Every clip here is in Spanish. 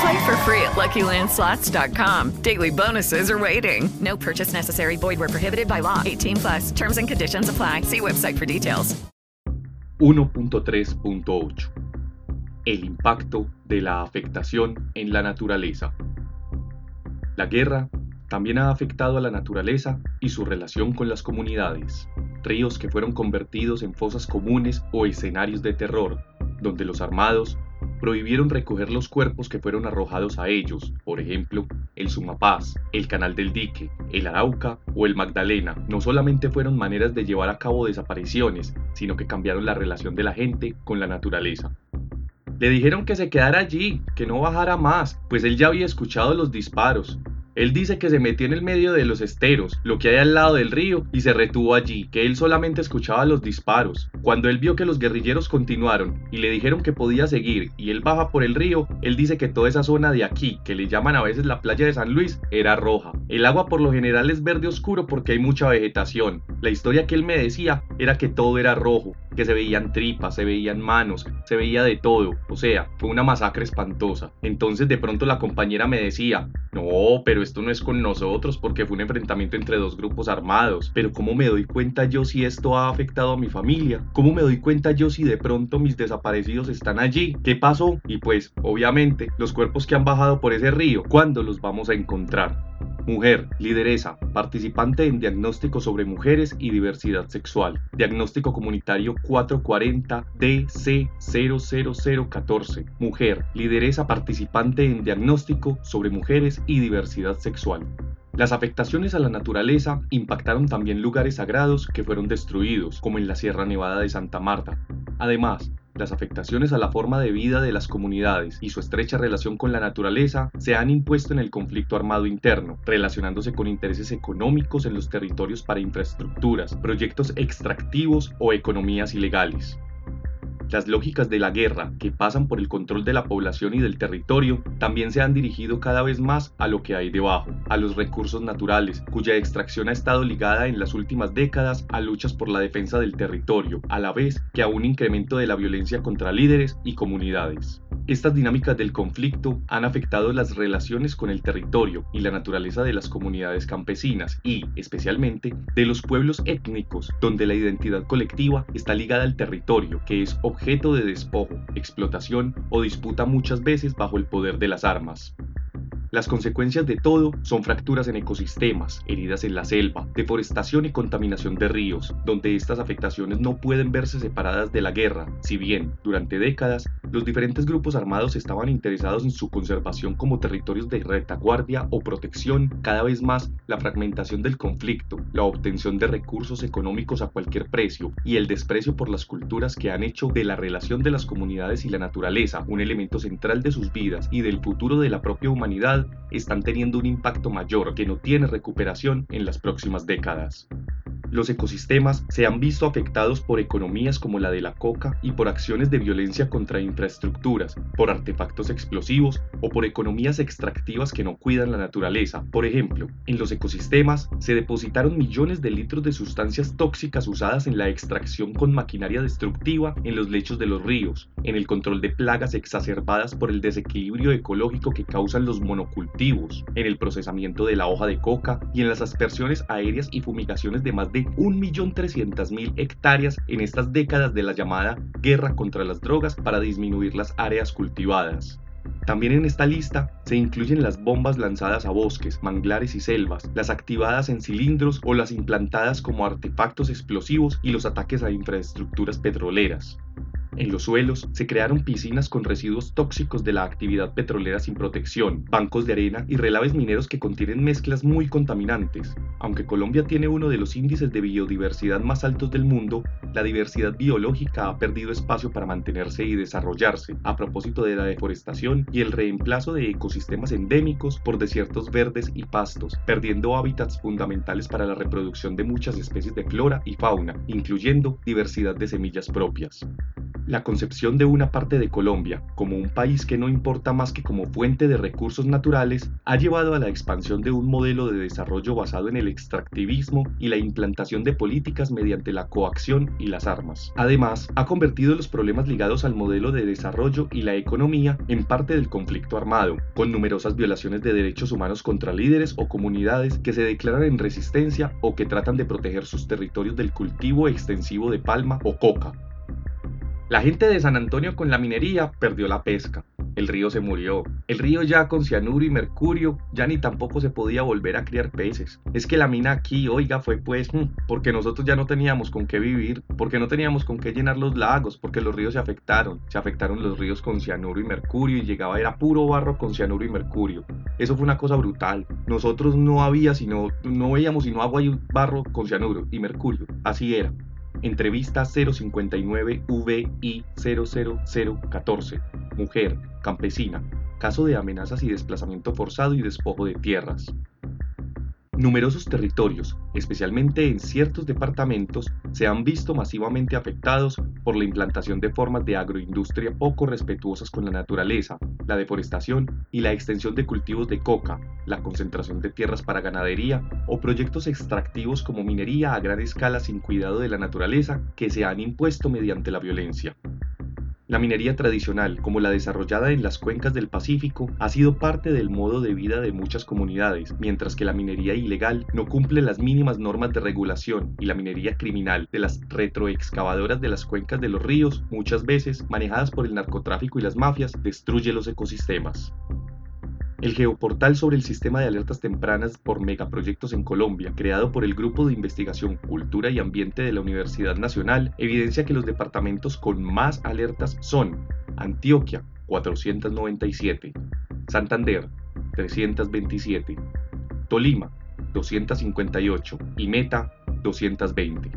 Play for free at LuckyLandSlots.com. Daily bonuses are waiting. No purchase necessary. Void where prohibited by law. 18 plus. Terms and conditions apply. See website for details. 1.3.8 El impacto de la afectación en la naturaleza. La guerra también ha afectado a la naturaleza y su relación con las comunidades. Ríos que fueron convertidos en fosas comunes o escenarios de terror, donde los armados prohibieron recoger los cuerpos que fueron arrojados a ellos, por ejemplo, el Sumapaz, el Canal del Dique, el Arauca o el Magdalena, no solamente fueron maneras de llevar a cabo desapariciones, sino que cambiaron la relación de la gente con la naturaleza. Le dijeron que se quedara allí, que no bajara más, pues él ya había escuchado los disparos, él dice que se metió en el medio de los esteros, lo que hay al lado del río, y se retuvo allí, que él solamente escuchaba los disparos. Cuando él vio que los guerrilleros continuaron y le dijeron que podía seguir y él baja por el río, él dice que toda esa zona de aquí, que le llaman a veces la playa de San Luis, era roja. El agua por lo general es verde oscuro porque hay mucha vegetación. La historia que él me decía era que todo era rojo, que se veían tripas, se veían manos, se veía de todo. O sea, fue una masacre espantosa. Entonces de pronto la compañera me decía, no, pero esto no es con nosotros porque fue un enfrentamiento entre dos grupos armados. Pero ¿cómo me doy cuenta yo si esto ha afectado a mi familia? ¿Cómo me doy cuenta yo si de pronto mis desaparecidos están allí? ¿Qué pasó? Y pues, obviamente, los cuerpos que han bajado por ese río, ¿cuándo los vamos a encontrar? Mujer, lideresa, participante en diagnóstico sobre mujeres y diversidad sexual. Diagnóstico comunitario 440 DC00014. Mujer, lideresa, participante en diagnóstico sobre mujeres y diversidad sexual. Las afectaciones a la naturaleza impactaron también lugares sagrados que fueron destruidos, como en la Sierra Nevada de Santa Marta. Además, las afectaciones a la forma de vida de las comunidades y su estrecha relación con la naturaleza se han impuesto en el conflicto armado interno, relacionándose con intereses económicos en los territorios para infraestructuras, proyectos extractivos o economías ilegales. Las lógicas de la guerra, que pasan por el control de la población y del territorio, también se han dirigido cada vez más a lo que hay debajo, a los recursos naturales, cuya extracción ha estado ligada en las últimas décadas a luchas por la defensa del territorio, a la vez que a un incremento de la violencia contra líderes y comunidades. Estas dinámicas del conflicto han afectado las relaciones con el territorio y la naturaleza de las comunidades campesinas y, especialmente, de los pueblos étnicos, donde la identidad colectiva está ligada al territorio, que es objeto de despojo, explotación o disputa muchas veces bajo el poder de las armas. Las consecuencias de todo son fracturas en ecosistemas, heridas en la selva, deforestación y contaminación de ríos, donde estas afectaciones no pueden verse separadas de la guerra, si bien, durante décadas, los diferentes grupos armados estaban interesados en su conservación como territorios de retaguardia o protección, cada vez más la fragmentación del conflicto, la obtención de recursos económicos a cualquier precio y el desprecio por las culturas que han hecho de la relación de las comunidades y la naturaleza un elemento central de sus vidas y del futuro de la propia humanidad están teniendo un impacto mayor que no tiene recuperación en las próximas décadas. Los ecosistemas se han visto afectados por economías como la de la coca y por acciones de violencia contra infraestructuras, por artefactos explosivos o por economías extractivas que no cuidan la naturaleza. Por ejemplo, en los ecosistemas se depositaron millones de litros de sustancias tóxicas usadas en la extracción con maquinaria destructiva en los lechos de los ríos, en el control de plagas exacerbadas por el desequilibrio ecológico que causan los monocultivos, en el procesamiento de la hoja de coca y en las aspersiones aéreas y fumigaciones de más de 1.300.000 hectáreas en estas décadas de la llamada guerra contra las drogas para disminuir las áreas cultivadas. También en esta lista se incluyen las bombas lanzadas a bosques, manglares y selvas, las activadas en cilindros o las implantadas como artefactos explosivos y los ataques a infraestructuras petroleras. En los suelos se crearon piscinas con residuos tóxicos de la actividad petrolera sin protección, bancos de arena y relaves mineros que contienen mezclas muy contaminantes. Aunque Colombia tiene uno de los índices de biodiversidad más altos del mundo, la diversidad biológica ha perdido espacio para mantenerse y desarrollarse a propósito de la deforestación y el reemplazo de ecosistemas endémicos por desiertos verdes y pastos, perdiendo hábitats fundamentales para la reproducción de muchas especies de flora y fauna, incluyendo diversidad de semillas propias. La concepción de una parte de Colombia como un país que no importa más que como fuente de recursos naturales ha llevado a la expansión de un modelo de desarrollo basado en el extractivismo y la implantación de políticas mediante la coacción y las armas. Además, ha convertido los problemas ligados al modelo de desarrollo y la economía en parte del conflicto armado, con numerosas violaciones de derechos humanos contra líderes o comunidades que se declaran en resistencia o que tratan de proteger sus territorios del cultivo extensivo de palma o coca, la gente de San Antonio con la minería perdió la pesca. El río se murió. El río ya con cianuro y mercurio ya ni tampoco se podía volver a criar peces. Es que la mina aquí, oiga, fue pues hmm, porque nosotros ya no teníamos con qué vivir, porque no teníamos con qué llenar los lagos, porque los ríos se afectaron. Se afectaron los ríos con cianuro y mercurio y llegaba era puro barro con cianuro y mercurio. Eso fue una cosa brutal. Nosotros no había sino no veíamos sino agua y barro con cianuro y mercurio. Así era. Entrevista 059 VI 00014. Mujer, campesina. Caso de amenazas y desplazamiento forzado y despojo de tierras. Numerosos territorios, especialmente en ciertos departamentos, se han visto masivamente afectados por la implantación de formas de agroindustria poco respetuosas con la naturaleza, la deforestación y la extensión de cultivos de coca, la concentración de tierras para ganadería o proyectos extractivos como minería a gran escala sin cuidado de la naturaleza que se han impuesto mediante la violencia. La minería tradicional, como la desarrollada en las cuencas del Pacífico, ha sido parte del modo de vida de muchas comunidades, mientras que la minería ilegal no cumple las mínimas normas de regulación y la minería criminal de las retroexcavadoras de las cuencas de los ríos, muchas veces manejadas por el narcotráfico y las mafias, destruye los ecosistemas. El geoportal sobre el sistema de alertas tempranas por megaproyectos en Colombia, creado por el Grupo de Investigación Cultura y Ambiente de la Universidad Nacional, evidencia que los departamentos con más alertas son Antioquia, 497, Santander, 327, Tolima, 258 y Meta, 220.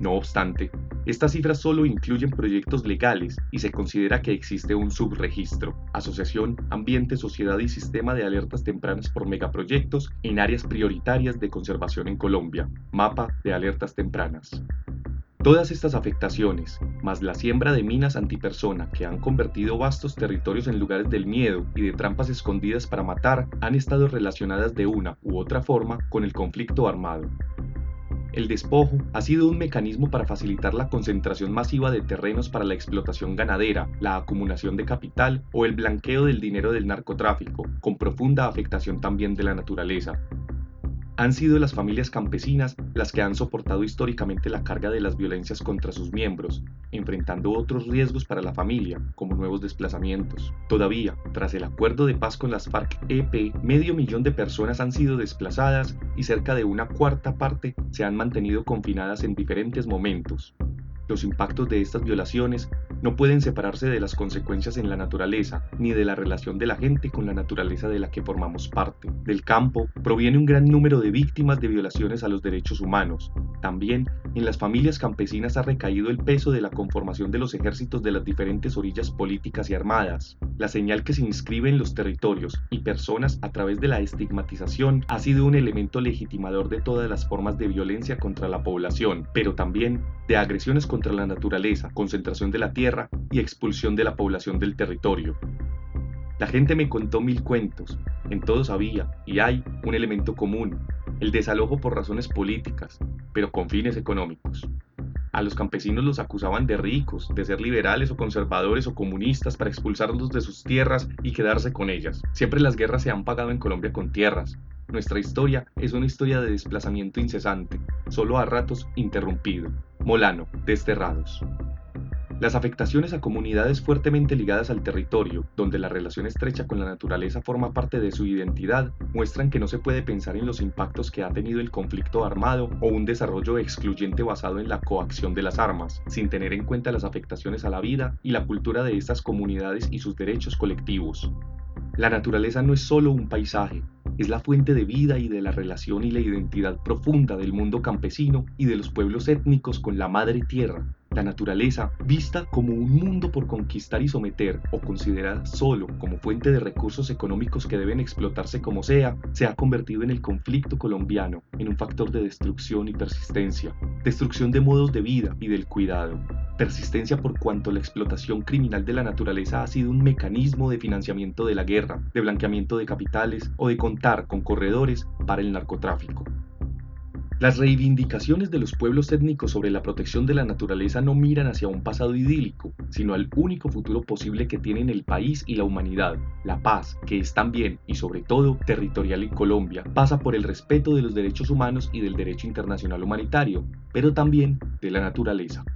No obstante, estas cifras solo incluyen proyectos legales y se considera que existe un subregistro, Asociación, Ambiente, Sociedad y Sistema de Alertas Tempranas por Megaproyectos en áreas prioritarias de conservación en Colombia, Mapa de Alertas Tempranas. Todas estas afectaciones, más la siembra de minas antipersona que han convertido vastos territorios en lugares del miedo y de trampas escondidas para matar, han estado relacionadas de una u otra forma con el conflicto armado. El despojo ha sido un mecanismo para facilitar la concentración masiva de terrenos para la explotación ganadera, la acumulación de capital o el blanqueo del dinero del narcotráfico, con profunda afectación también de la naturaleza. Han sido las familias campesinas las que han soportado históricamente la carga de las violencias contra sus miembros, enfrentando otros riesgos para la familia, como nuevos desplazamientos. Todavía, tras el acuerdo de paz con las FARC-EP, medio millón de personas han sido desplazadas y cerca de una cuarta parte se han mantenido confinadas en diferentes momentos. Los impactos de estas violaciones no pueden separarse de las consecuencias en la naturaleza, ni de la relación de la gente con la naturaleza de la que formamos parte. Del campo proviene un gran número de víctimas de violaciones a los derechos humanos. También en las familias campesinas ha recaído el peso de la conformación de los ejércitos de las diferentes orillas políticas y armadas. La señal que se inscribe en los territorios y personas a través de la estigmatización ha sido un elemento legitimador de todas las formas de violencia contra la población, pero también de agresiones contra la naturaleza, concentración de la tierra y expulsión de la población del territorio. La gente me contó mil cuentos, en todos había y hay un elemento común, el desalojo por razones políticas, pero con fines económicos. A los campesinos los acusaban de ricos, de ser liberales o conservadores o comunistas para expulsarlos de sus tierras y quedarse con ellas. Siempre las guerras se han pagado en Colombia con tierras. Nuestra historia es una historia de desplazamiento incesante, solo a ratos interrumpido. Molano, Desterrados. Las afectaciones a comunidades fuertemente ligadas al territorio, donde la relación estrecha con la naturaleza forma parte de su identidad, muestran que no se puede pensar en los impactos que ha tenido el conflicto armado o un desarrollo excluyente basado en la coacción de las armas, sin tener en cuenta las afectaciones a la vida y la cultura de estas comunidades y sus derechos colectivos. La naturaleza no es solo un paisaje, es la fuente de vida y de la relación y la identidad profunda del mundo campesino y de los pueblos étnicos con la madre tierra, la naturaleza, vista como un mundo por conquistar y someter o considerada solo como fuente de recursos económicos que deben explotarse como sea, se ha convertido en el conflicto colombiano en un factor de destrucción y persistencia, destrucción de modos de vida y del cuidado, persistencia por cuanto la explotación criminal de la naturaleza ha sido un mecanismo de financiamiento de la guerra, de blanqueamiento de capitales o de contar con corredores para el narcotráfico. Las reivindicaciones de los pueblos étnicos sobre la protección de la naturaleza no miran hacia un pasado idílico, sino al único futuro posible que tienen el país y la humanidad. La paz, que es también y sobre todo territorial en Colombia, pasa por el respeto de los derechos humanos y del derecho internacional humanitario, pero también de la naturaleza.